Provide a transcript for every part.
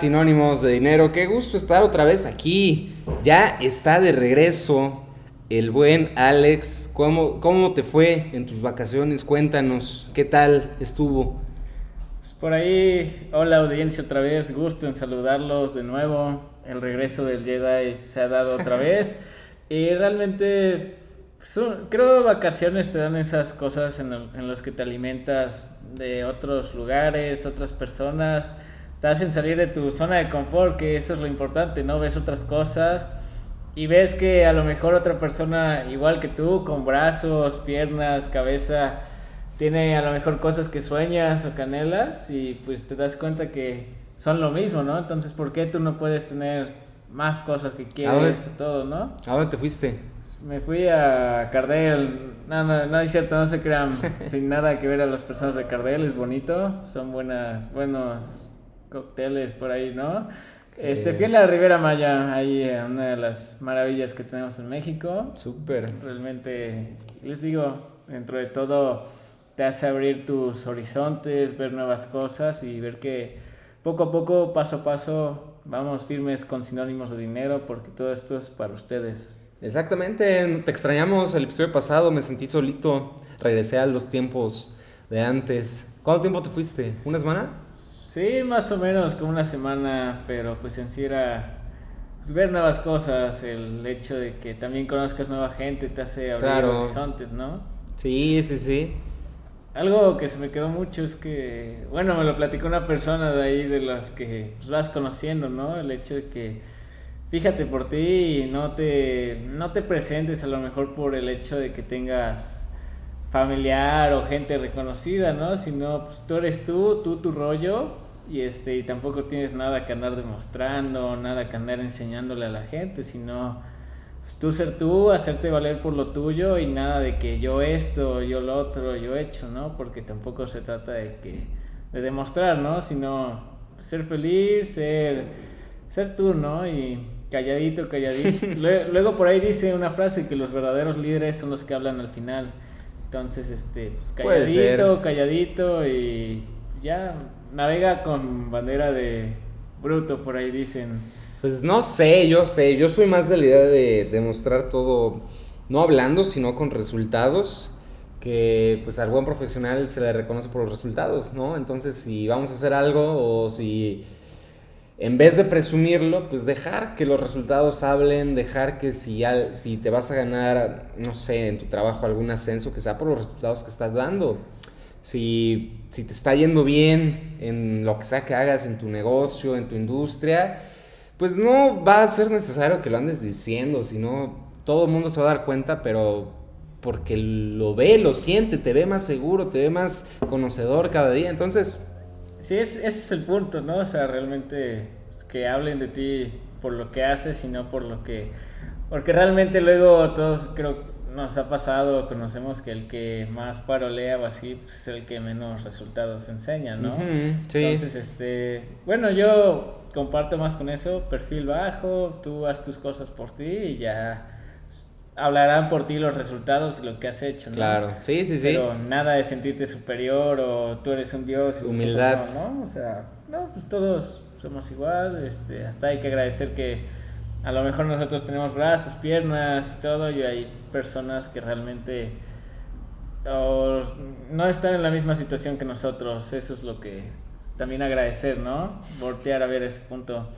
Sinónimos de Dinero. Qué gusto estar otra vez aquí. Ya está de regreso el buen Alex. ¿Cómo, cómo te fue en tus vacaciones? Cuéntanos, ¿qué tal estuvo? Pues por ahí, hola audiencia otra vez, gusto en saludarlos de nuevo. El regreso del Jedi se ha dado otra vez. Y realmente, pues, un- creo vacaciones te dan esas cosas en, en las que te alimentas de otros lugares, otras personas. Te hacen salir de tu zona de confort, que eso es lo importante, ¿no? Ves otras cosas y ves que a lo mejor otra persona igual que tú, con brazos, piernas, cabeza, tiene a lo mejor cosas que sueñas o canelas y pues te das cuenta que son lo mismo, ¿no? Entonces, ¿por qué tú no puedes tener más cosas que quieres y todo, ¿no? ¿A dónde te fuiste? Me fui a Cardel, no, no, no es cierto, no se crean, sin nada que ver a las personas de Cardel, es bonito, son buenas, buenos cócteles por ahí, ¿no? Este, fui a la Ribera Maya, ahí eh, una de las maravillas que tenemos en México, Súper. realmente, les digo, dentro de todo te hace abrir tus horizontes, ver nuevas cosas y ver que poco a poco, paso a paso, vamos firmes con sinónimos de dinero porque todo esto es para ustedes. Exactamente, te extrañamos el episodio pasado, me sentí solito, regresé a los tiempos de antes. ¿Cuánto tiempo te fuiste? ¿Una semana? Sí, más o menos como una semana, pero pues en sí era pues, ver nuevas cosas, el hecho de que también conozcas nueva gente te hace abrir Claro. horizontes, ¿no? Sí, sí, sí. Algo que se me quedó mucho es que, bueno, me lo platicó una persona de ahí de las que pues, vas conociendo, ¿no? El hecho de que fíjate por ti y no te, no te presentes a lo mejor por el hecho de que tengas familiar o gente reconocida, ¿no? Sino pues tú eres tú, tú tu rollo y este y tampoco tienes nada que andar demostrando, nada que andar enseñándole a la gente, sino pues, tú ser tú, hacerte valer por lo tuyo y nada de que yo esto, yo lo otro, yo hecho, ¿no? Porque tampoco se trata de que de demostrar, ¿no? Sino ser feliz, ser ser tú, ¿no? Y calladito, calladito. Lue- Luego por ahí dice una frase que los verdaderos líderes son los que hablan al final. Entonces, este, pues calladito, calladito y ya navega con bandera de bruto, por ahí dicen. Pues no sé, yo sé, yo soy más de la idea de demostrar todo, no hablando, sino con resultados, que pues al buen profesional se le reconoce por los resultados, ¿no? Entonces, si vamos a hacer algo o si en vez de presumirlo, pues dejar que los resultados hablen, dejar que si, al- si te vas a ganar, no sé, en tu trabajo algún ascenso, que sea por los resultados que estás dando. Si, si te está yendo bien en lo que sea que hagas, en tu negocio, en tu industria, pues no va a ser necesario que lo andes diciendo, sino todo el mundo se va a dar cuenta, pero porque lo ve, lo siente, te ve más seguro, te ve más conocedor cada día. Entonces, Sí, es- ese es el punto, ¿no? O sea, realmente pues, que hablen de ti por lo que haces y no por lo que... Porque realmente luego todos creo nos ha pasado, conocemos que el que más parolea o así, pues es el que menos resultados enseña, ¿no? Ujú, sí. Entonces, este, bueno, yo comparto más con eso, perfil bajo, tú haz tus cosas por ti y ya hablarán por ti los resultados y lo que has hecho, ¿no? claro, sí, sí, sí. Pero nada de sentirte superior o tú eres un dios. Humildad. No, ¿no? O sea, no, pues todos somos igual. Este, hasta hay que agradecer que a lo mejor nosotros tenemos brazos, piernas y todo, y hay personas que realmente o no están en la misma situación que nosotros. Eso es lo que también agradecer, ¿no? Voltear a ver ese punto.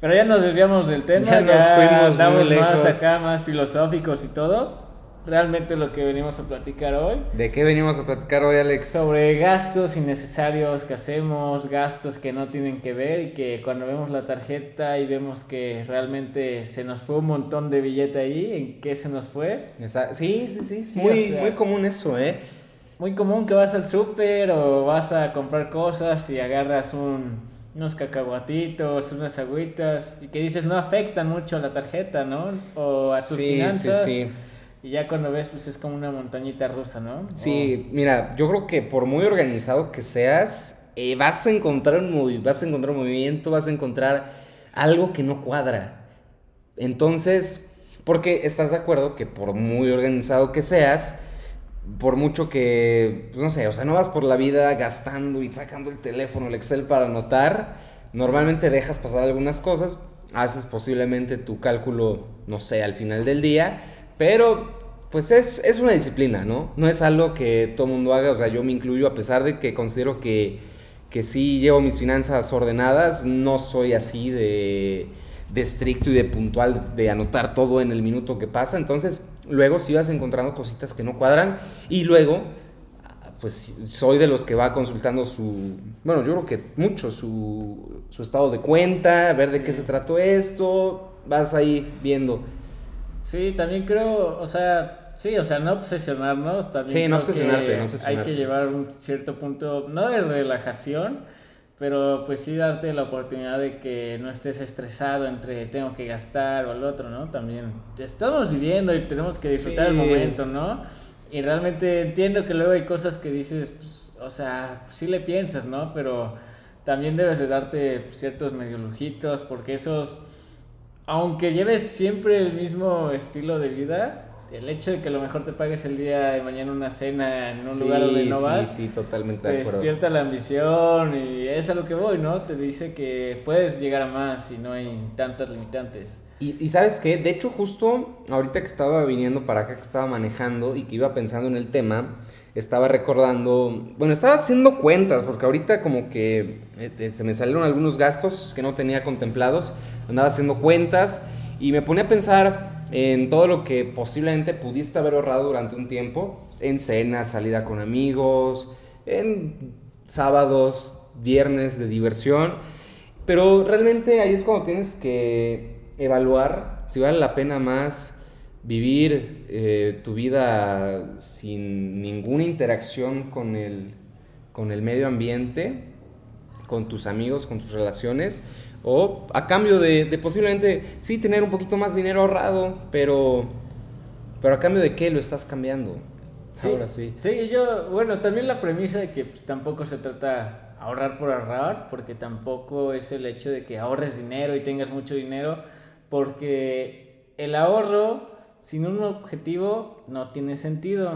Pero ya nos desviamos del tema, Ya ya, nos fuimos muy andamos más lejos. acá, más filosóficos y todo. Realmente lo que venimos a platicar hoy ¿De qué venimos a platicar hoy, Alex? sobre gastos innecesarios que hacemos, gastos que no tienen que ver y que cuando vemos la tarjeta y vemos que realmente se nos fue un montón de billete ahí, ¿en qué se nos fue? Sí, sí, sí, Sí, muy, o sea- muy común eso, ¿eh? Muy común que vas al súper o vas a comprar cosas y agarras un, unos cacahuatitos, unas agüitas y que dices no afectan mucho a la tarjeta, ¿no? O a tus sí, finanzas. sí, sí. Y ya cuando ves, pues es como una montañita rusa, ¿no? Sí, mira, yo creo que por muy organizado que seas, eh, vas a encontrar un vas a encontrar un movimiento, vas a encontrar algo que no cuadra. Entonces, Porque estás de acuerdo que por muy organizado que seas, por mucho que, pues no sé, o sea, no vas por la vida gastando y sacando el teléfono, el Excel para anotar, normalmente dejas pasar algunas cosas, haces posiblemente tu cálculo, no sé, al final del día, pero pues es, es una disciplina, ¿no? No es algo que todo mundo haga, o sea, yo me incluyo a pesar de que considero que, que sí llevo mis finanzas ordenadas, no soy así de, de estricto y de puntual, de anotar todo en el minuto que pasa, entonces luego sí vas encontrando cositas que no cuadran y luego pues soy de los que va consultando su, bueno, yo creo que mucho, su, su estado de cuenta, ver de qué se trató esto, vas ahí viendo. Sí, también creo, o sea, sí, o sea, no obsesionarnos, también Sí, no obsesionarte, no Hay obsesionarte. que llevar un cierto punto, no de relajación, pero pues sí darte la oportunidad de que no estés estresado entre tengo que gastar o el otro, ¿no? También estamos viviendo y tenemos que disfrutar el Sí. momento, ¿no? Y realmente entiendo que luego hay cosas que dices, pues, o sea, sí le piensas, ¿no? Pero también debes de darte ciertos medio lujitos porque esos aunque lleves siempre el mismo estilo de vida, el hecho de que a lo mejor te pagues el día de mañana una cena en un Sí, lugar donde no sí, vas, Sí, totalmente te de acuerdo. despierta la ambición y es a lo que voy, ¿no? Te dice que puedes llegar a más y no hay tantas limitantes. Y, y sabes qué, de hecho justo ahorita que estaba viniendo para acá, que estaba manejando y que iba pensando en el tema, estaba recordando, bueno, estaba haciendo cuentas, porque ahorita como que eh, eh, se me salieron algunos gastos que no tenía contemplados, andaba haciendo cuentas y me ponía a pensar en todo lo que posiblemente pudiste haber ahorrado durante un tiempo, en cenas, salida con amigos, en sábados, viernes de diversión. Pero realmente ahí es cuando tienes que evaluar si vale la pena más vivir eh, tu vida sin ninguna interacción con el, con el medio ambiente, con tus amigos, con tus relaciones, o a cambio de, de posiblemente sí tener un poquito más dinero ahorrado, pero, pero a cambio de qué lo estás cambiando. Ahora sí. Sí, yo, bueno, también la premisa de que pues, tampoco se trata ahorrar por ahorrar, porque tampoco es el hecho de que ahorres dinero y tengas mucho dinero, porque el ahorro sin un objetivo no tiene sentido.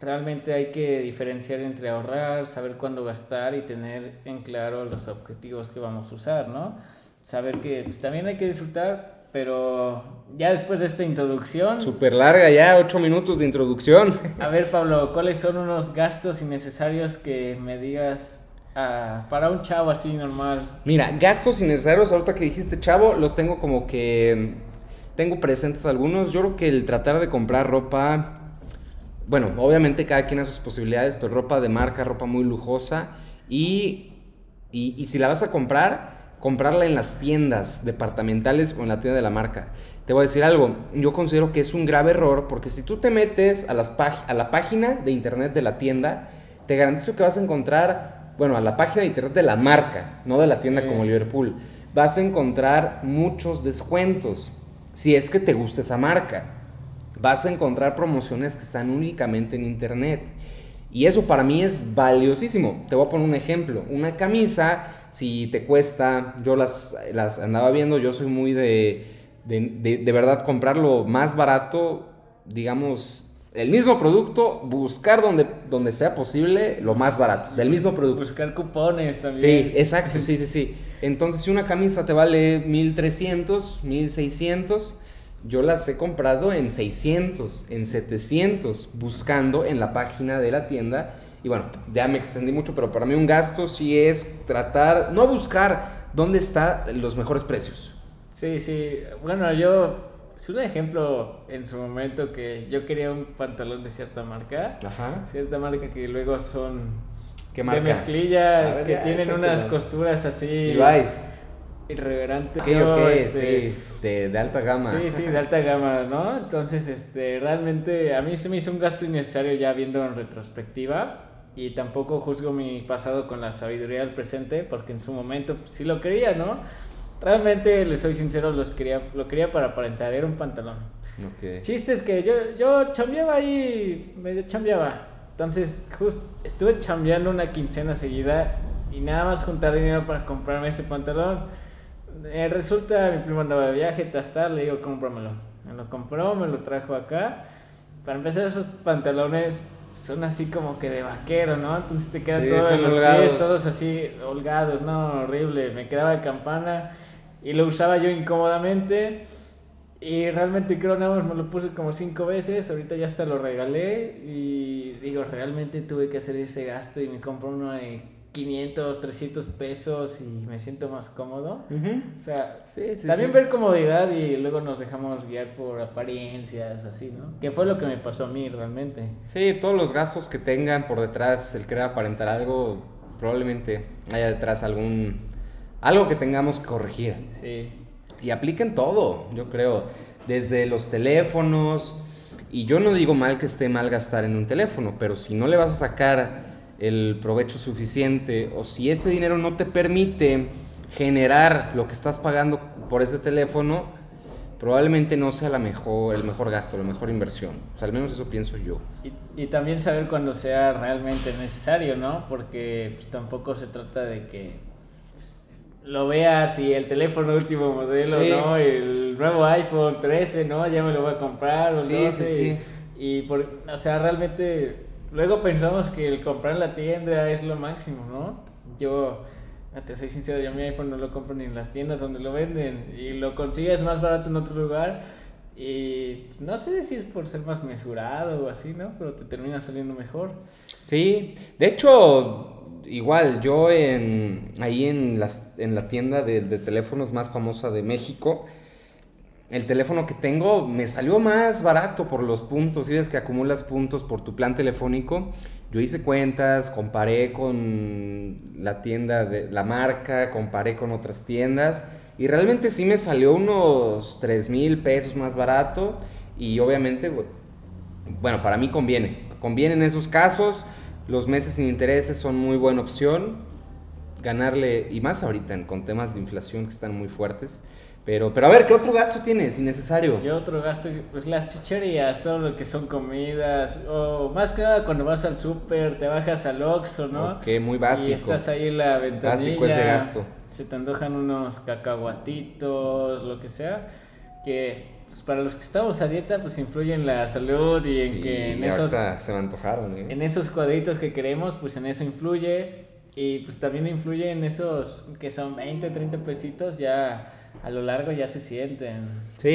Realmente hay que diferenciar entre ahorrar, saber cuándo gastar y tener en claro los objetivos que vamos a usar, ¿no? Saber que pues, también hay que disfrutar, pero ya después de esta introducción, Súper larga ya, ocho minutos de introducción. a ver, Pablo, ¿cuáles son unos gastos innecesarios que me digas ah, para un chavo así normal? Mira, gastos innecesarios, ahorita que dijiste chavo, los tengo como que... Tengo presentes algunos. Yo creo que el tratar de comprar ropa... Bueno, obviamente cada quien a sus posibilidades, pero ropa de marca, ropa muy lujosa. Y, y, y si la vas a comprar, comprarla en las tiendas departamentales o en la tienda de la marca. Te voy a decir algo, yo considero que es un grave error porque si tú te metes a, las pag- a la página de internet de la tienda, te garantizo que vas a encontrar, bueno, a la página de internet de la marca, no de la tienda Sí. como Liverpool, vas a encontrar muchos descuentos si es que te gusta esa marca. Vas a encontrar promociones que están únicamente en internet. Y eso para mí es valiosísimo. Te voy a poner un ejemplo. Una camisa, si te cuesta, yo las, las andaba viendo, yo soy muy de, de, de- de verdad comprar lo más barato, digamos, el mismo producto, buscar donde, donde sea posible lo más barato, del mismo producto. Buscar cupones también. Sí, exacto, sí, sí, sí. Entonces, si una camisa te vale 1300, 1600, yo las he comprado en 600, en 700, buscando en la página de la tienda. Y bueno, ya me extendí mucho, pero para mí un gasto sí es tratar, no buscar dónde están los mejores precios. Sí, sí. Bueno, yo. Es un ejemplo en su momento que yo quería un pantalón de cierta marca. Ajá. Cierta marca que luego son. ¿Qué marca? De mezclilla, ver, que tienen unas costuras así. Levi's. Irreverantes. Ok, No, ok, este, sí, de, de alta gama. Sí, sí, de alta gama, ¿no? Entonces, este, realmente a mí se me hizo un gasto innecesario ya viendo en retrospectiva y tampoco juzgo mi pasado con la sabiduría del presente porque en su momento sí lo quería, ¿no? Realmente, les soy sincero, los quería, lo quería para aparentar, era un pantalón. Ok. Chiste es que yo, yo chambeaba ahí, medio chambeaba. Entonces, justo estuve chambeando una quincena seguida y nada más juntar dinero para comprarme ese pantalón. Eh, resulta, mi primo andaba de viaje, tastar, le digo, cómpramelo. Me lo compró, me lo trajo acá. Para empezar, esos pantalones son así como que de vaquero, ¿no? Entonces te quedan Sí, todos los holgados. pies, todos así holgados, no, horrible. Me quedaba de campana y lo usaba yo incómodamente. Y realmente creo nada más me lo puse como cinco veces, ahorita ya hasta lo regalé y digo, realmente tuve que hacer ese gasto y me compré uno de 500, 300 pesos y me siento más cómodo. O sea, Sí, sí, también sí. ver comodidad y luego nos dejamos guiar por apariencias así, ¿no? Que fue lo que me pasó a mí realmente. Sí, todos los gastos que tengan por detrás, el querer aparentar algo, probablemente haya detrás algún... Algo que tengamos que corregir. Sí. Y apliquen todo, yo creo. Desde los teléfonos. Y yo no digo mal que esté mal gastar en un teléfono, pero si no le vas a sacar el provecho suficiente o si ese dinero no te permite generar lo que estás pagando por ese teléfono, probablemente no sea la mejor, el mejor gasto, la mejor inversión. O sea, al menos eso pienso yo. Y, y también saber cuando sea realmente necesario, ¿no? Porque pues, tampoco se trata de que pues, lo veas y el teléfono último modelo, Sí. ¿no? El nuevo iPhone 13, ¿no? Ya me lo voy a comprar, o Sí, sí, 12, sí. Y, y por, o sea, realmente luego pensamos que el comprar en la tienda es lo máximo, ¿no? Yo, te soy sincero, yo mi iPhone no lo compro ni en las tiendas donde lo venden y lo consigues más barato en otro lugar. Y no sé si es por ser más mesurado o así, ¿no? Pero te termina saliendo mejor. Sí, de hecho, igual, yo en, ahí en, las, en la tienda de, de teléfonos más famosa de México, el teléfono que tengo me salió más barato por los puntos. Si ves que acumulas puntos por tu plan telefónico, yo hice cuentas, comparé con la tienda de la marca, comparé con otras tiendas y realmente sí me salió unos 3 mil pesos más barato y obviamente, bu- bueno, para mí conviene. Conviene en esos casos. Los meses sin intereses son muy buena opción. Ganarle, y más ahorita con temas de inflación que están muy fuertes. Pero, pero a ver, ¿qué otro gasto tienes innecesario? Yo otro gasto, pues las chicherías, todo lo que son comidas, o más que nada cuando vas al súper, te bajas al Oxxo, ¿no? Ok, muy básico. Y estás ahí en la ventanilla. Básico ese gasto. Se te antojan unos cacahuatitos, lo que sea, que pues, para los que estamos a dieta, pues influye en la salud y en Sí, que en esos, se me antojaron, ¿eh? en esos cuadritos que queremos, pues en eso influye. Y pues también influye en esos que son 20, 30 pesitos, ya a lo largo ya se sienten. Sí,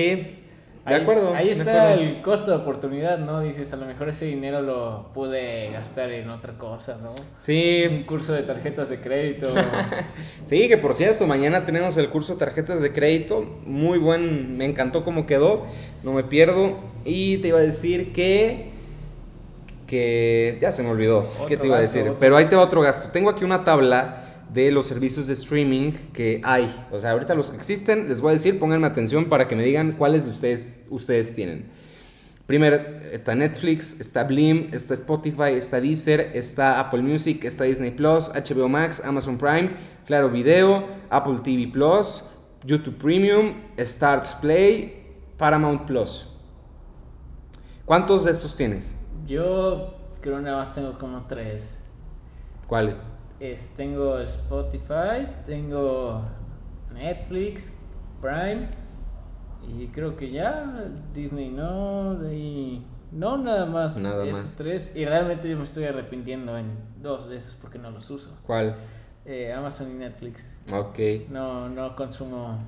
de Ahí- acuerdo. Ahí está acuerdo. el costo de oportunidad, ¿no? Dices, a lo mejor ese dinero lo pude gastar en otra cosa, ¿no? Un Sí, curso de tarjetas de crédito. sí, que por cierto, mañana tenemos el curso de tarjetas de crédito. Muy buen, me encantó cómo quedó. No me pierdo. Y te iba a decir que. Que ya se me olvidó. ¿Qué te iba a decir? otro. Pero ahí te va otro gasto. Tengo aquí una tabla de los servicios de streaming que hay. O sea, ahorita los que existen, les voy a decir, pónganme atención para que me digan cuáles de ustedes, ustedes tienen. Primero está Netflix, está Blim, está Spotify, está Deezer, está Apple Music, está Disney Plus, HBO Max, Amazon Prime, Claro Video, Apple TV Plus, YouTube Premium, Starts Play, Paramount Plus. ¿Cuántos de estos tienes? Yo creo nada más tengo como tres. ¿Cuáles? Es, tengo Spotify, tengo Netflix, Prime y creo que ya Disney no, ahí no nada más. Nada esos más. tres y realmente yo me estoy arrepintiendo en dos de esos porque no los uso. ¿Cuál? Eh, Amazon y Netflix. Ok, No, no consumo.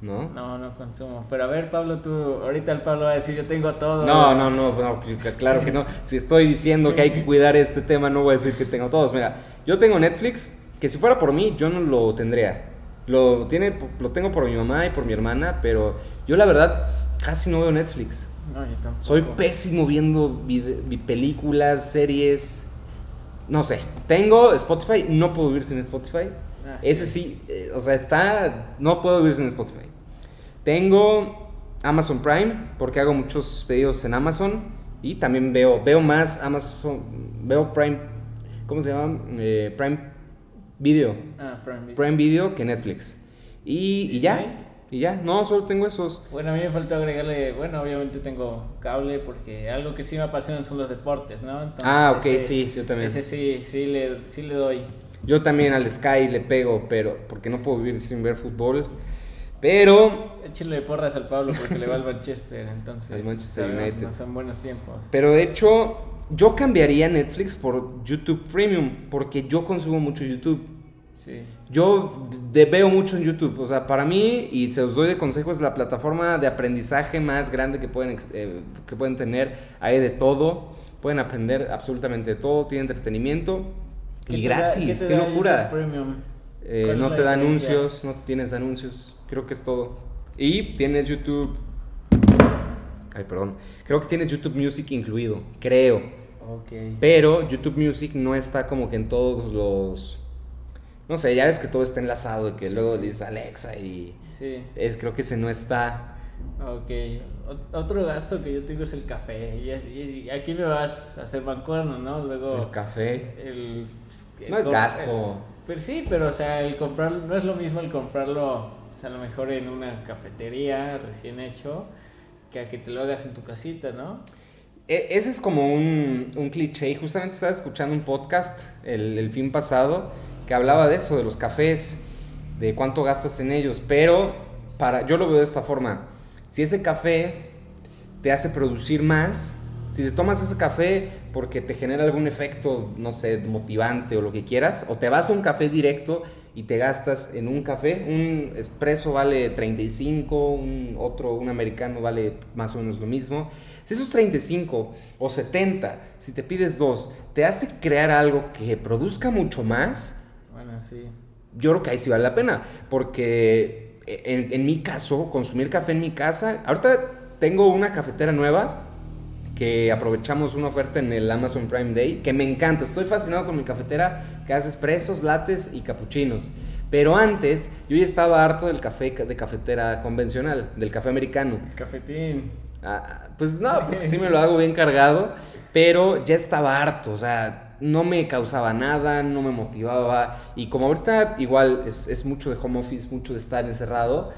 ¿No? No, no consumo. Pero a ver, Pablo, tú. Ahorita el Pablo va a decir: Yo tengo todo. No, no, no, no, claro que no. Si estoy diciendo que hay que cuidar este tema, no voy a decir que tengo todos. Mira, yo tengo Netflix, que si fuera por mí, yo no lo tendría. Lo, tiene, lo tengo por mi mamá y por mi hermana, pero yo la verdad casi no veo Netflix. No, yo tampoco. Soy pésimo viendo películas, series. No sé. Tengo Spotify, no puedo vivir sin Spotify. Ah, Ese sí, eh, o sea, está. No puedo vivir sin Spotify. Tengo Amazon Prime, porque hago muchos pedidos en Amazon. Y también veo, veo más Amazon. Veo Prime. ¿Cómo se llama? Eh, Prime Video. Ah, Prime Video. Prime Video que Netflix. Y, y ya. Y ya. No, solo tengo esos. Bueno, a mí me faltó agregarle. Bueno, obviamente tengo cable porque algo que sí me apasiona son los deportes, ¿no? Entonces, Ah, ok, ese- sí, yo también. Ese sí, sí le, sí le doy. Yo también al Sky le pego, pero porque no puedo vivir sin ver fútbol. Pero, Échenle porras al Pablo porque le va al Manchester, entonces. Al Manchester United. No son buenos tiempos. pero de hecho, yo cambiaría Netflix por YouTube Premium porque yo consumo mucho YouTube. Sí. Yo de- veo mucho en YouTube, o sea, para mí, y se los doy de consejo, es la plataforma de aprendizaje más grande que pueden, eh, que pueden tener. Hay de todo, pueden aprender absolutamente de todo, tiene entretenimiento ¿Qué y da- gratis, qué, locura. Eh, ¿Cuál es no te da diferencia? anuncios, no tienes anuncios, creo que es todo. Y tienes YouTube... Ay, perdón. Creo que tienes YouTube Music incluido, creo. Ok. Pero YouTube Music no está como que en todos los... No sé, ya ves que todo está enlazado, de que luego dices Alexa y... Sí. Es, creo que ese no está... Ok. Ot- Otro gasto que yo tengo es el café. Y, y- y aquí me vas a hacer mancuerno, ¿no? Luego. El café. el- el No es gasto. Pues sí, pero o sea, el comprar no es lo mismo el comprarlo, o sea, a lo mejor en una cafetería recién hecho, que a que te lo hagas en tu casita, ¿no? E- ese es como un, un cliché. Y justamente estaba escuchando un podcast el, el fin pasado que hablaba de eso, de los cafés, de cuánto gastas en ellos. Pero para, yo lo veo de esta forma. Si ese café te hace producir más, si te tomas ese café porque te genera algún efecto, no sé, motivante o lo que quieras, o te vas a un café directo y te gastas en un café, un espresso vale 35, un otro, un americano vale más o menos lo mismo. Si esos 35 o 70, si te pides dos, te hace crear algo que produzca mucho más, Bueno, sí. yo creo que ahí sí vale la pena, porque en, en mi caso, consumir café en mi casa, ahorita tengo una cafetera nueva que aprovechamos una oferta en el Amazon Prime Day, que me encanta, estoy fascinado con mi cafetera que hace expresos, lates y capuchinos. Pero antes yo ya estaba harto del café ca- de cafetera convencional, del café americano. Cafetín. Ah, pues no, porque sí me lo hago bien cargado, pero ya estaba harto, o sea, no me causaba nada, no me motivaba. Y como ahorita igual es, es mucho de home office, mucho de estar encerrado,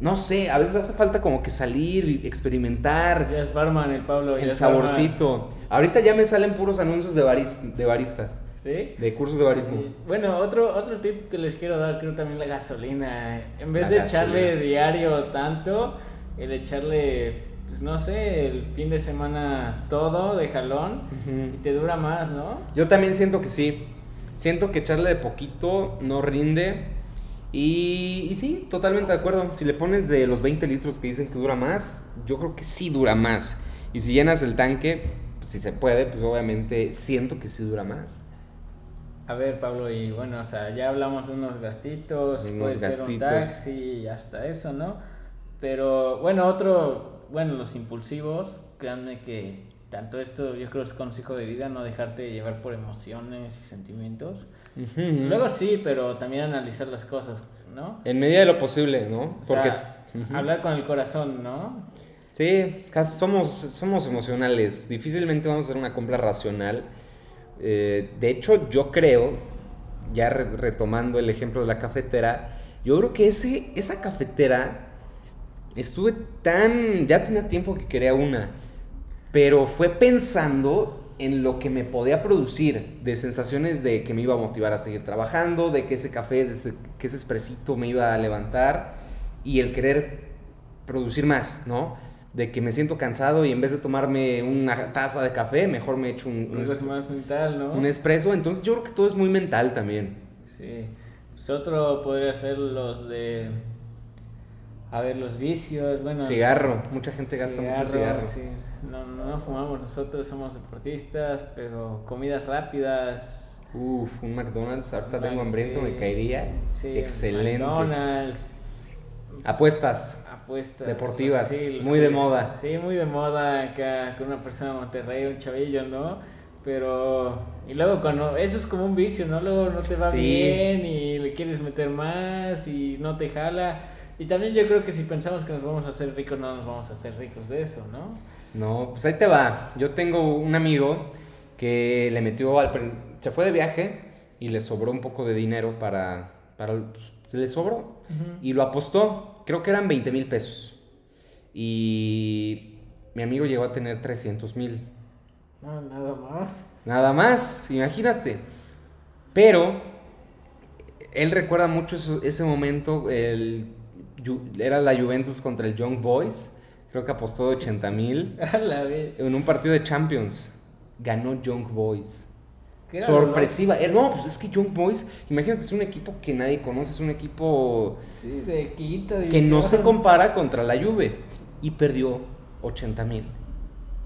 no sé, a veces hace falta como que salir experimentar Ya es barman el Pablo. el barman. saborcito. Ahorita ya me salen puros anuncios de, baris- de baristas, ¿Sí? de cursos de barismo. Sí. Bueno, otro, otro tip que les quiero dar, creo también la gasolina. En vez La de gasolina. echarle diario tanto, el echarle, pues no sé, el fin de semana todo de jalón y te dura más, ¿no? Yo también siento que sí. Siento que echarle de poquito no rinde. Y, y sí, totalmente de acuerdo. Si le pones de los 20 litros que dicen que dura más, yo creo que sí dura más. Y si llenas el tanque, pues, si se puede, pues obviamente siento que sí dura más. A ver, Pablo, y bueno, o sea, ya hablamos de unos gastitos, Unos puede ser un gastitos. taxi y hasta eso, ¿no? Pero bueno, otro, bueno, los impulsivos, créanme que tanto esto yo creo es consejo de vida, no dejarte llevar por emociones y sentimientos. Luego sí, pero también analizar las cosas, ¿no? En medida de lo posible, ¿no? O Porque... hablar con el corazón, ¿no? Sí, casi somos, somos emocionales. Difícilmente vamos a hacer una compra racional. Eh, de hecho, yo creo, ya re- retomando el ejemplo de la cafetera, yo creo que ese, esa cafetera estuve tan. Ya tenía tiempo que quería una, pero fue pensando en lo que me podía producir, de sensaciones de que me iba a motivar a seguir trabajando, de que ese café, de ese- que ese expresito me iba a levantar y el querer producir más, ¿no? De que me siento cansado y en vez de tomarme una taza de café, mejor me echo un, un, es más mental, ¿no? un espresso. Entonces yo creo que todo es muy mental también. Sí. Pues otro podría ser los de. A ver, los vicios. Bueno, Cigarro, mucha gente gasta mucho cigarro. sí. No, no, no fumamos nosotros, somos deportistas, pero comidas rápidas. Uf, un McDonald's, ahorita vengo hambriento, sí. me caería. Sí, Excelente. McDonald's, Apuestas. apuestas. Deportivas, sí, los muy de moda. Sí, muy de moda acá con una persona de Monterrey, un chavillo, ¿no? Pero, y luego cuando, eso es como un vicio, ¿no? Luego no te va bien y le quieres meter más y no te jala. Y también yo creo que si pensamos que nos vamos a hacer ricos, no nos vamos a hacer ricos de eso, ¿no? No, pues ahí te va. Yo tengo un amigo que le metió al... Se fue de viaje y le sobró un poco de dinero para... para se le sobró y lo apostó. Creo que eran 20 mil pesos. Y mi amigo llegó a tener 300 mil. No, nada más. Nada más, imagínate. Pero él recuerda mucho eso- ese momento. el- era la Juventus contra el Young Boys. Creo que apostó de 80 mil. En un partido de Champions. Ganó Young Boys. ¿Qué era, Sorpresiva. Eh, No, pues es que Young Boys, imagínate, es un equipo que nadie conoce, es un equipo? Sí, de quinta que no se compara contra la Juve. Y perdió 80 mil.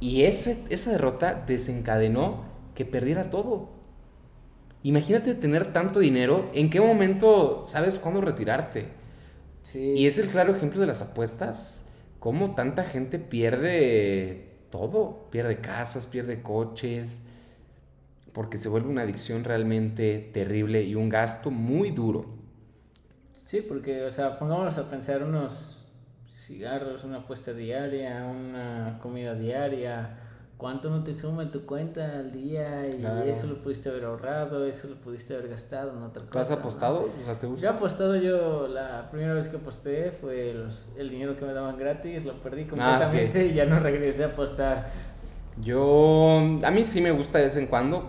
Y ese, esa derrota desencadenó que perdiera todo. Imagínate tener tanto dinero, ¿en qué momento sabes cuándo retirarte? Sí. Y es el claro ejemplo de las apuestas. Cómo tanta gente pierde todo. Pierde casas, pierde coches. Porque se vuelve una adicción realmente terrible y un gasto muy duro. Sí, porque, o sea, pongámonos a pensar unos cigarros, una apuesta diaria, una comida diaria. ¿Cuánto no te suma en tu cuenta al día? Y Claro. eso lo pudiste haber ahorrado, eso lo pudiste haber gastado en otra cosa. ¿Tú has ¿no? apostado? O sea, ¿te Yo he gusta? apostado yo, la primera vez que aposté fue los- el dinero que me daban gratis, lo Ah, perdí completamente y ya no regresé a apostar. Yo, a mí sí me gusta de vez en cuando.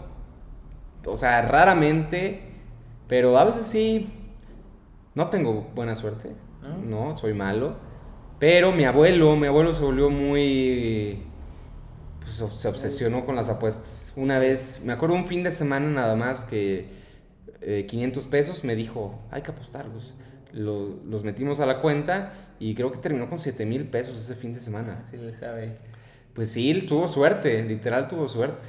O sea, raramente. Pero a veces sí. No tengo buena suerte. ¿No? No, soy malo. Pero mi abuelo, mi abuelo se volvió muy... pues, se obsesionó con las apuestas. Una vez, me acuerdo un fin de semana nada más que eh, 500 pesos me dijo, hay que apostarlos. Lo- los metimos a la cuenta y creo que terminó con 7 mil pesos ese fin de semana. Así le sabe. Pues sí, tuvo suerte, literal tuvo suerte.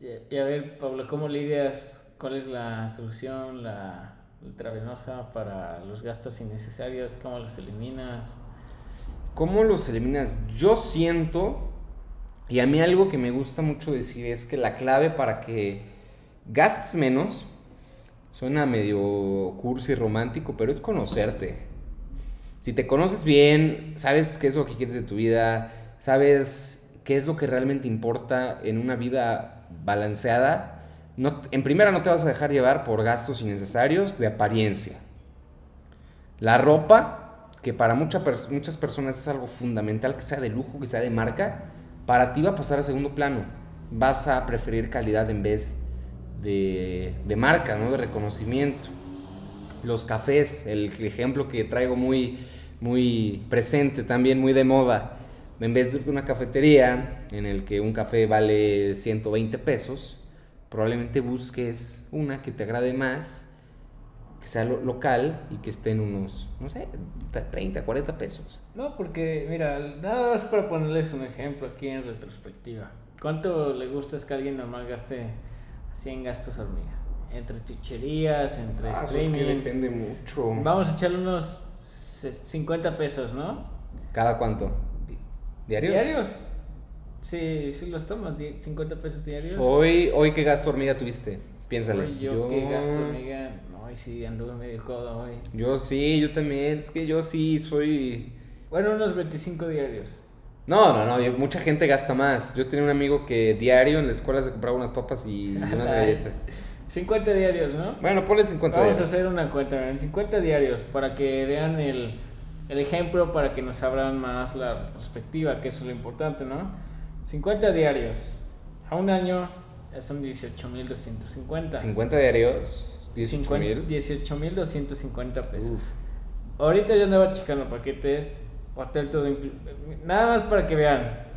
Y, y a ver, Pablo, ¿cómo lidias? ¿Cuál es la solución, la intravenosa para los gastos innecesarios? ¿Cómo los eliminas? ¿Cómo los eliminas? Yo siento, y a mí algo que me gusta mucho decir es que la clave para que gastes menos, suena medio cursi romántico, pero es conocerte. Si te conoces bien, sabes qué es lo que quieres de tu vida, sabes qué es lo que realmente importa en una vida balanceada, no, en primera no te vas a dejar llevar por gastos innecesarios de apariencia. La ropa, que para mucha muchas personas es algo fundamental, que sea de lujo, que sea de marca, para ti va a pasar a segundo plano. Vas a preferir calidad en vez de, de marca, ¿no? De reconocimiento. Los cafés, el ejemplo que traigo muy, muy presente, también muy de moda. En vez de una cafetería en el que un café vale 120 pesos, probablemente busques una que te agrade más, que sea lo- local y que esté en unos, no sé, 30, 40 pesos. No, porque, mira, nada más para ponerles un ejemplo aquí en retrospectiva. ¿Cuánto le gusta es que alguien normal gaste así en gastos hormiga? Entre chucherías, entre Ah, eso es que streaming. depende mucho. Vamos a echarle unos se- 50 pesos, ¿no? ¿Cada cuánto? Di- ¿Diarios? ¿Diarios? Sí, sí los tomas, di- 50 pesos diarios. Hoy, hoy ¿qué gasto hormiga tuviste? Piénsale. Hoy yo, qué gasto hormiga. No, hoy sí anduve medio jodo hoy. Yo sí, yo también. Es que yo sí soy... Bueno, unos 25 diarios. No, no, no, yo- mucha gente gasta más. Yo tenía un amigo que diario en la escuela se compraba unas papas y unas galletas. 50 diarios, ¿no? Bueno, ponle 50 Vamos a diarios. hacer una cuenta, miren, 50 diarios para que vean el, el ejemplo, para que nos abran más la retrospectiva, que eso es lo importante, ¿no? 50 diarios. A un año son 18.250. 50 diarios, 18 mil. 18.250 pesos. Uf. Ahorita yo andaba checando paquetes, hotel todo Nada más para que vean.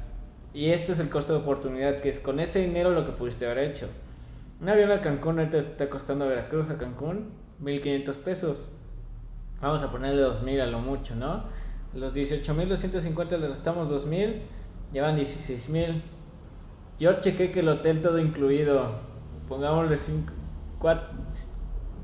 Y este es el costo de oportunidad, que es con ese dinero lo que pudiste haber hecho. Un avión a Cancún ahorita te está costando a Veracruz a Cancún 1.500 pesos. Vamos a ponerle 2.000 a lo mucho, ¿no? Los 18.250 le restamos 2.000, llevan 16.000. Yo chequé que el hotel todo incluido, pongámosle 5, 4,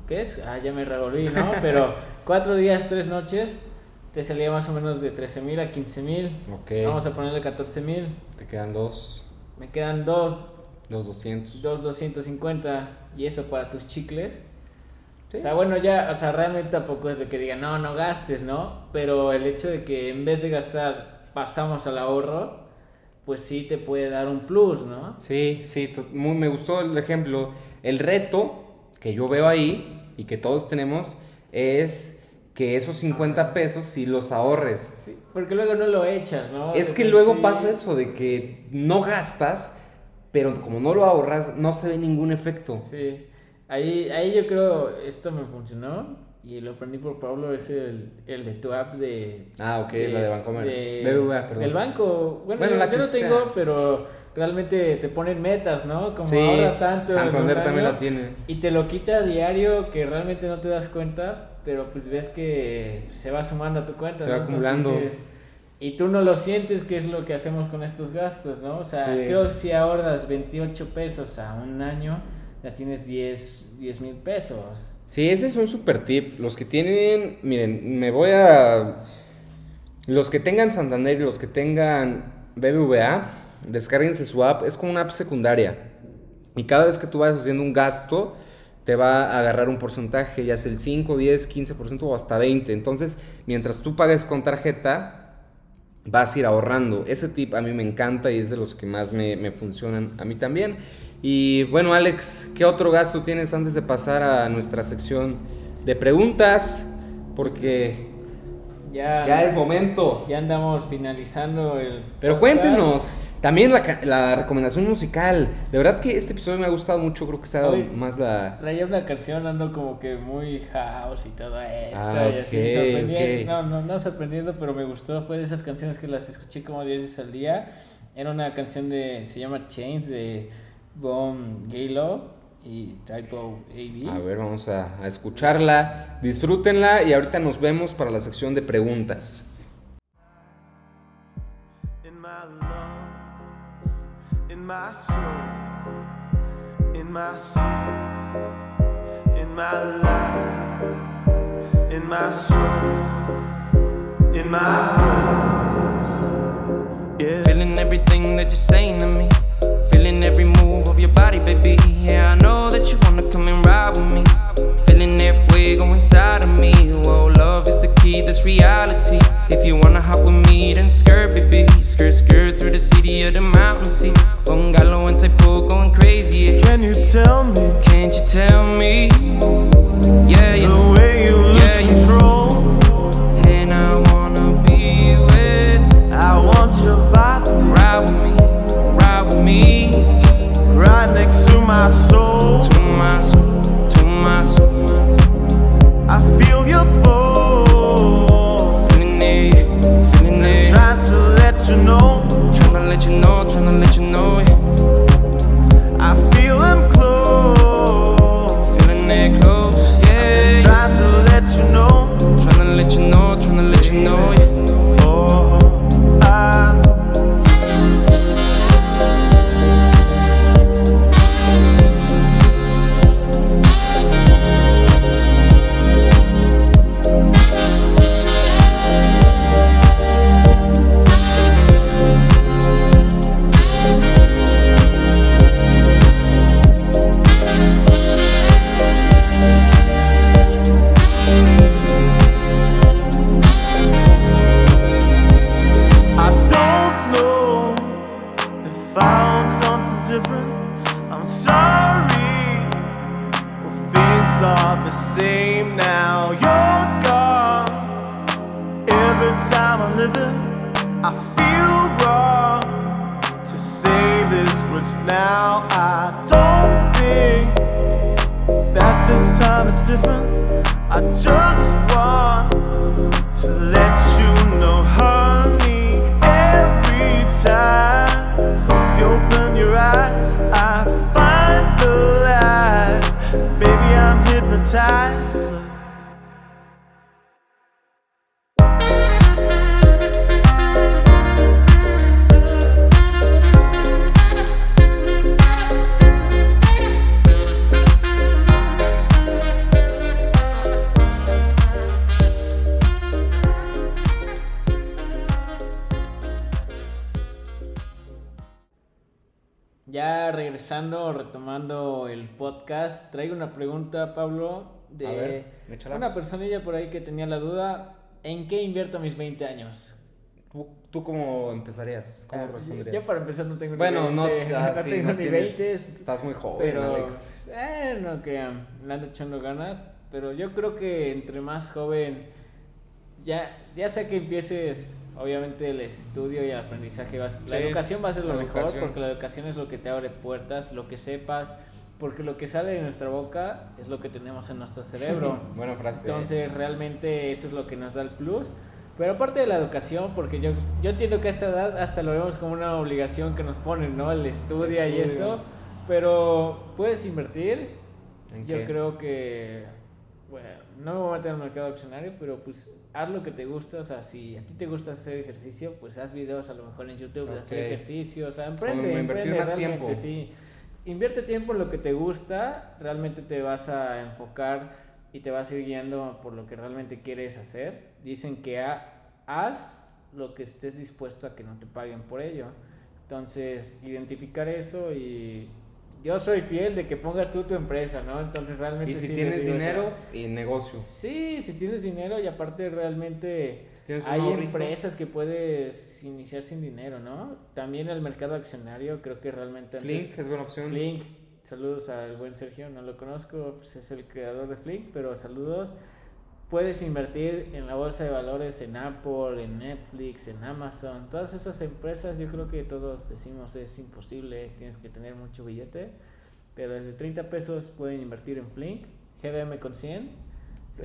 ¿qué es? Ah, ya me revolví, ¿no? Pero 4 días, 3 noches, te salía más o menos de 13.000 a 15.000. Ok. Vamos a ponerle 14.000. Te quedan dos, Me quedan 2, los 200. 2, 250 y eso para tus chicles. Sí. O sea, bueno, ya, o sea, realmente tampoco es de que digan, no, no gastes, ¿no? Pero el hecho de que en vez de gastar pasamos al ahorro, pues sí te puede dar un plus, ¿no? Sí, sí, muy- me gustó el ejemplo. El reto que yo veo ahí y que todos tenemos es que esos 50 pesos sí los ahorres. Sí, porque luego no lo echas, ¿no? Es De que luego sí. pasa eso de que no gastas, pero como no lo ahorras, no se ve ningún efecto. Sí. Ahí, ahí yo creo, esto me funcionó. y lo aprendí por Pablo, es el, el de tu app de... Ah, ok, la de Bancomer. de- BBVA, perdón. Del banco. Bueno, la yo que no tengo, sea. pero realmente te ponen metas, ¿no? Como Sí, ahorra tanto. Santander también la tiene. Y te lo quita a diario que realmente no te das cuenta, pero pues ves que se va sumando a tu cuenta. Se va acumulando. dices, y tú no lo sientes, que es lo que hacemos con estos gastos, ¿no? O sea, Sí. creo que si ahorras 28 pesos a un año, ya tienes 10 mil pesos. Sí, ese es un super tip. Los que tienen, miren, me voy a... Los que tengan Santander y los que tengan BBVA, descárguense su app. Es como una app secundaria. Y cada vez que tú vas haciendo un gasto, te va a agarrar un porcentaje, ya sea el 5, 10, 15% o hasta 20. Entonces, mientras tú pagues con tarjeta, vas a ir ahorrando. Ese tip a mí me encanta y es de los que más me, me funcionan a mí también. Y bueno, Alex, ¿qué otro gasto tienes antes de pasar a nuestra sección de preguntas? Porque Ya, ya es momento. ya andamos finalizando el. Pero cuéntenos, también la, la recomendación musical. De verdad que este episodio me ha gustado mucho, creo que se ha dado más la... Traía una canción, ando como que muy house y todo esto. Ah, y así. No, no, no sorprendiendo, pero me gustó. Fue de esas canciones que las escuché como 10 veces al día. Era una canción de. Se llama Chains de Bon Gaylo y Typo AB. A ver, vamos a, a escucharla. Disfrútenla y ahorita nos vemos para la sección de preguntas. My soul, in my sea, in my life, in my soul, in my bones. Yeah. Feeling everything that you're saying to me. Feeling every move of your body, baby. Yeah, I know that you wanna come and ride with me. Feeling that fuego inside of me. Whoa, love is the key, that's reality. If you wanna hop with me, then skirt, baby. Skirt, skirt through the city of the mountain sea. Bungalow and Taipo going crazy. Yeah. Can you tell me are the same now. You're gone. Every time I live it, I feel wrong to say this, which now I don't think that this time is different. I just want to let you hypnotized. Regresando, retomando el podcast, traigo una pregunta, Pablo, de A ver, una personilla por ahí que tenía la duda, ¿en qué invierto mis 20 años? ¿Tú, tú cómo empezarías? ¿Cómo Ah, responderías? Yo para empezar no tengo bueno, ni no, 20, ah, no sí, tengo no ni tienes- 20, Estás muy joven, pero Alex. eh, no crean, le ando echando ganas, pero yo creo que entre más joven, ya, ya sea que empieces, obviamente el estudio y el aprendizaje, vas, la Sí, educación va a ser lo mejor, educación. porque la educación es lo que te abre puertas, lo que sepas, porque lo que sale de nuestra boca es lo que tenemos en nuestro cerebro. Buena frase. Entonces, realmente eso es lo que nos da el plus. Pero aparte de la educación, porque yo, yo entiendo que a esta edad hasta lo vemos como una obligación que nos ponen, ¿no? El estudia y esto. Pero puedes invertir. ¿En Yo qué? creo que, bueno, no me voy a meter en el mercado accionario, pero pues haz lo que te gusta. O sea, si a ti te gusta hacer ejercicio, pues haz videos a lo mejor en YouTube de hacer ejercicio. O sea, emprende, Como emprende más tiempo. sí. Invierte tiempo en lo que te gusta, realmente te vas a enfocar y te vas a ir guiando por lo que realmente quieres hacer. Dicen que ha- haz lo que estés dispuesto a que no te paguen por ello. Entonces, identificar eso y yo soy fiel de que pongas tú tu empresa, ¿no? Entonces, realmente Y si sí tienes eso. dinero y negocio. Sí, si tienes dinero y aparte realmente Si hay empresas que puedes iniciar sin dinero, ¿no? También el mercado accionario creo que realmente antes- Flink es buena opción. Flink, saludos al buen Sergio, no lo conozco, pues es el creador de Flink, pero saludos. Puedes invertir en la bolsa de valores, en Apple, en Netflix, en Amazon, todas esas empresas, yo creo que todos decimos es imposible, tienes que tener mucho billete, pero desde 30 pesos pueden invertir en Flink, GBM con 100.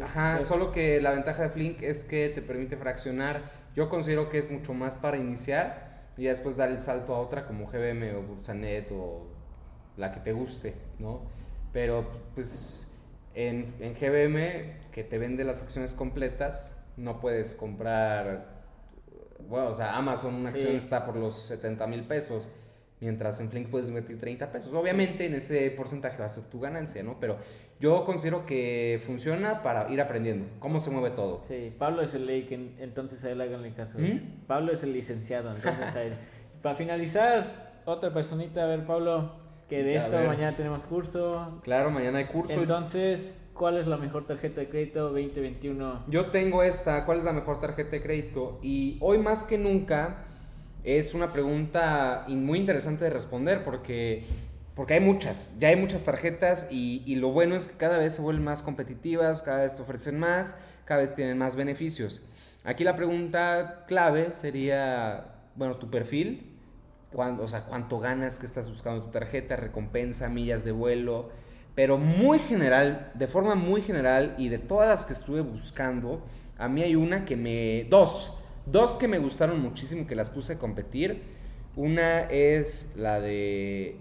Ajá, Pues, solo que la ventaja de Flink es que te permite fraccionar. Yo considero que es mucho más para iniciar y después dar el salto a otra como GBM o Bursanet o la que te guste, ¿no? Pero pues en, en GBM, que te vende las acciones completas, no puedes comprar, bueno, o sea, Amazon una acción está por los 70 mil pesos. Mientras en Flink puedes invertir 30 pesos. Obviamente en ese porcentaje va a ser tu ganancia, ¿no? Pero yo considero que funciona para ir aprendiendo cómo se mueve todo. Sí, Pablo es el ley, que en- entonces a él háganle caso. ¿Mm? Pablo es el licenciado, entonces a él. Para finalizar, otra personita, a ver, Pablo, que de esto ver. mañana tenemos curso. Claro, mañana hay curso. Entonces, ¿cuál es la mejor tarjeta de crédito 2021? Yo tengo esta, ¿cuál es la mejor tarjeta de crédito? Y hoy más que nunca es una pregunta muy interesante de responder porque, porque hay muchas, ya hay muchas tarjetas y, y lo bueno es que cada vez se vuelven más competitivas, cada vez te ofrecen más, cada vez tienen más beneficios. Aquí la pregunta clave sería, bueno, tu perfil, cuán- o sea, cuánto ganas que estás buscando tu tarjeta, recompensa, millas de vuelo, pero muy general, de forma muy general y de todas las que estuve buscando, a mí hay una que me... Dos, dos que me gustaron muchísimo que las puse a competir. Una es la de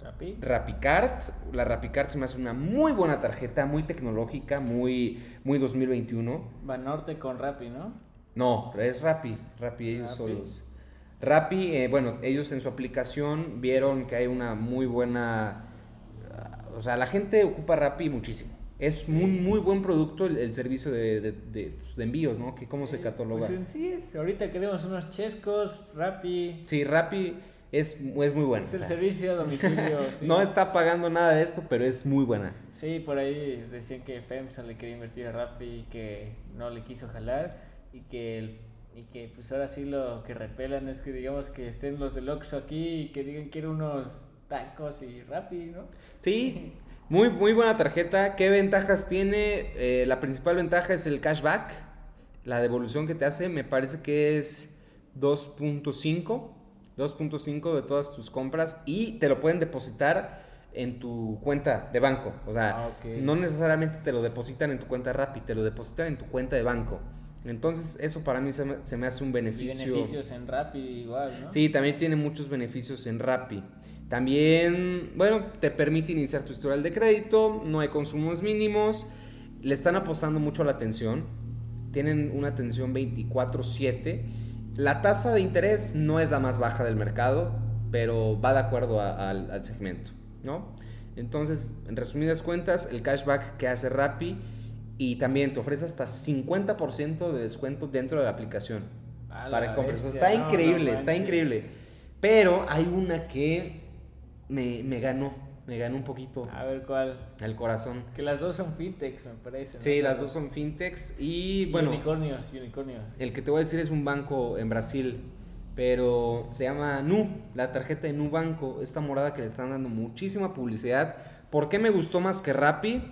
¿Rappi? Rapicard. La Rapicard se me hace una muy buena tarjeta, muy tecnológica, muy, muy 2021. Banorte con Rappi, ¿no? No, es Rappi, Rappi ellos solos. Rappi, eh, bueno, ellos en su aplicación vieron que hay una muy buena... O sea, la gente ocupa Rappi muchísimo. Es un muy buen producto el, el servicio de, de- de- pues, de envíos, ¿no? Que cómo se Sí, cataloga. Pues sí es, ahorita queremos unos chescos, Rappi. Sí, Rappi es, es muy buena. Es o el sea, servicio a domicilio. sí. No está pagando nada de esto, pero es muy buena. Sí, por ahí decían que FEMSA le quería invertir a Rappi y que no le quiso jalar y que el- y que pues ahora sí lo que repelan es que digamos que estén los del Oxxo aquí y que digan quiero unos tacos y Rappi, ¿no? Sí, muy, muy buena tarjeta. ¿Qué ventajas tiene? Eh, la principal ventaja es el cashback. La devolución que te hace me parece que es 2.5. 2.5 de todas tus compras y te lo pueden depositar en tu cuenta de banco. O sea, Ah, no necesariamente te lo depositan en tu cuenta Rappi, te lo depositan en tu cuenta de banco. Entonces, eso para mí se me, se me hace un Y beneficio. beneficios en Rappi igual, ¿no? Sí, también tiene muchos beneficios en Rappi. También, bueno, te permite iniciar tu historial de crédito, no hay consumos mínimos, le están apostando mucho a la atención, tienen una atención 24/7. La tasa de interés no es la más baja del mercado, pero va de acuerdo a- al segmento, ¿no? Entonces, en resumidas cuentas, el cashback que hace Rappi y también te ofrece hasta 50% de descuento dentro de la aplicación A para la que compres. bestia, Está no, no increíble, está manches. increíble. Pero hay una que me, me ganó, me ganó un poquito A ver cuál. al corazón. Que las dos son fintechs, me parece. ¿no? Sí, las dos son fintechs y Y bueno, Unicornios, unicornios. el que te voy a decir es un banco en Brasil, pero se llama Nu, la tarjeta de Nu Banco, esta morada que le están dando muchísima publicidad. ¿Por qué me gustó más que Rappi?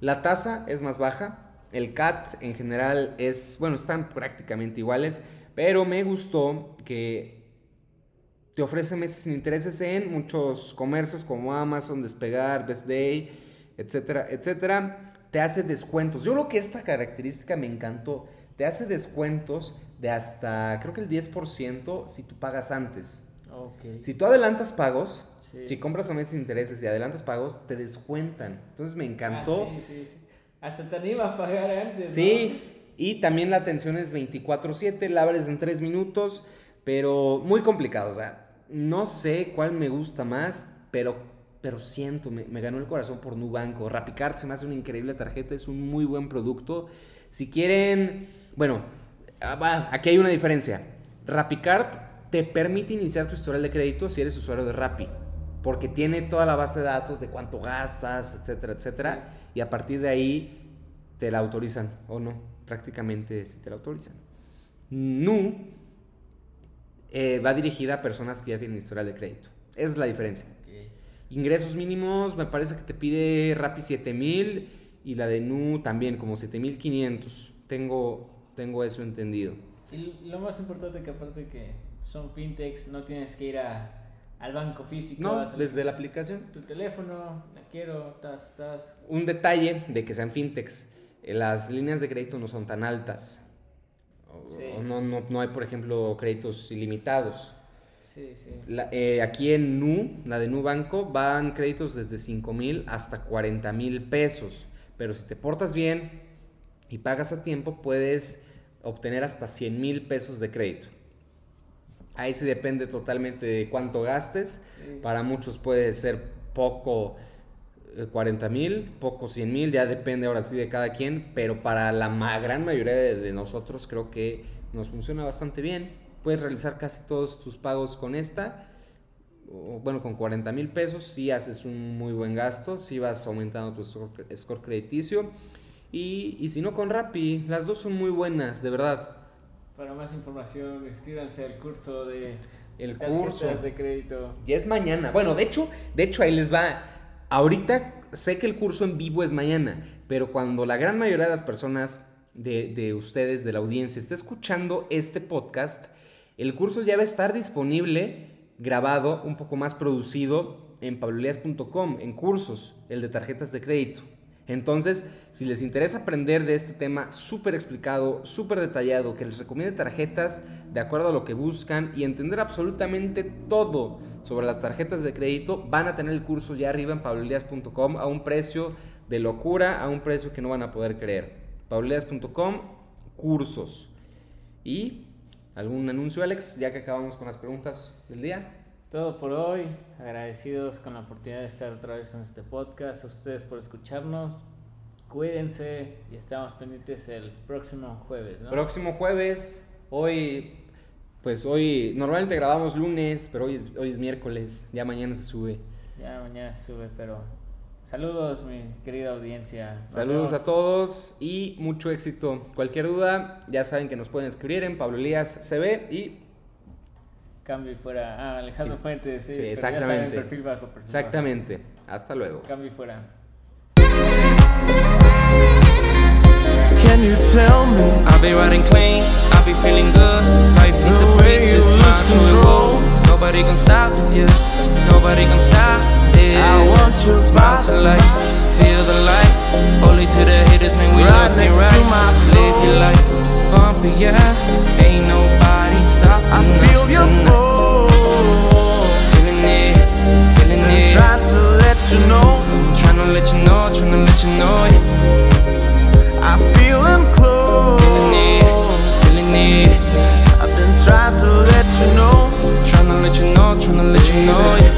La tasa es más baja, el CAT en general es, bueno, están prácticamente iguales, pero me gustó que te ofrece meses sin intereses en muchos comercios como Amazon, Despegar, Best Day, etcétera, etcétera. Te hace descuentos. Yo creo que esta característica me encantó. Te hace descuentos de hasta, creo que el 10% si tú pagas antes. Si tú adelantas pagos, Sí. si compras a meses sin intereses y adelantas pagos, te descuentan. Entonces me encantó. Ah, sí, sí, sí. Hasta te animas a pagar antes. ¿no? Sí, y también la atención es 24/7, la abres en 3 minutos, pero muy complicado, o sea, no sé cuál me gusta más, pero, pero siento, me, me ganó el corazón por Nubanco. Rapicard se me hace una increíble tarjeta, es un muy buen producto. Si quieren, bueno, ah, aquí hay una diferencia. Rapicard te permite iniciar tu historial de crédito si eres usuario de Rappi, porque tiene toda la base de datos de cuánto gastas, etcétera, etcétera, y a partir de ahí te la autorizan o no, prácticamente si te la autorizan. Nu eh, va dirigida a personas que ya tienen historial de crédito. Esa es la diferencia. Ingresos mínimos, me parece que te pide Rappi 7000 y la de Nu también como 7500. Tengo, tengo eso entendido. Y lo más importante que aparte que son fintechs, no tienes que ir a, al banco físico. No, desde la aplicación. tu teléfono, la quiero, tas, tas. Un detalle de que sean fintechs, eh, las líneas de crédito no son tan altas. O- Sí. o no, no, no hay, por ejemplo, créditos ilimitados. Sí, sí. La- eh, aquí en Nu, la de Nu Banco, van créditos desde 5 mil hasta 40 mil pesos. Pero si te portas bien y pagas a tiempo, puedes obtener hasta 100 mil pesos de crédito. Ahí sí depende totalmente de cuánto gastes. Sí. Para muchos puede ser poco eh, 40 mil, poco 100 mil, ya depende ahora sí de cada quien, pero para la gran mayoría de, de nosotros creo que nos funciona bastante bien. Puedes realizar casi todos tus pagos con esta. o, Bueno, con 40 mil pesos sí haces un muy buen gasto, sí vas aumentando tu score, score crediticio. Y, y si no con Rappi, las dos son muy buenas, de verdad. Para más información, inscríbanse al curso de El tarjetas curso. de crédito. Ya es mañana. Bueno, de hecho, de hecho ahí les va. Ahorita sé que el curso en vivo es mañana, pero cuando la gran mayoría de las personas de, de ustedes, de la audiencia, esté escuchando este podcast, el curso ya va a estar disponible, grabado, un poco más producido en pabloleas.com, en cursos, el de tarjetas de crédito. Entonces, si les interesa aprender de este tema súper explicado, súper detallado, que les recomiende tarjetas de acuerdo a lo que buscan y entender absolutamente todo sobre las tarjetas de crédito, van a tener el curso ya arriba en pabloleas.com a un precio de locura, a un precio que no van a poder creer. pabloleas.com, cursos. ¿Y algún anuncio, Alex? Ya que acabamos con las preguntas del día. Todo por hoy. Agradecidos con la oportunidad de estar otra vez en este podcast. A ustedes por escucharnos. Cuídense y estamos pendientes el próximo jueves, ¿no? Próximo jueves, hoy, pues hoy, normalmente grabamos lunes, pero hoy es, hoy es miércoles, ya mañana se sube. Ya mañana sube, pero saludos, mi querida audiencia. Nos Saludos vemos. a todos y mucho éxito. Cualquier duda, ya saben que nos pueden escribir en Pablo Elías CB y Cambio y fuera. Ah, Alejandro Fuentes, sí. Sí, ya saben, exactamente. perfil bajo, perfil exactamente. Hasta luego. bajo. Cambio y fuera. Can you tell me? I'll be riding clean, I'll be feeling good. Life is a breeze, just smile lose to it control. go. Nobody can stop this, yeah. Nobody can stop this. I want you Smile to life, feel the light. Only to the haters, man, we Right love to right. Live your life, bumpy, yeah. I feel your pull. Feeling it, feeling it. Trying to let you know. Trying to let you know, trying to let you know. I close. Feeling it, feeling it. I've been trying to let you know. Trying to let you know, trying to let you know. Yeah.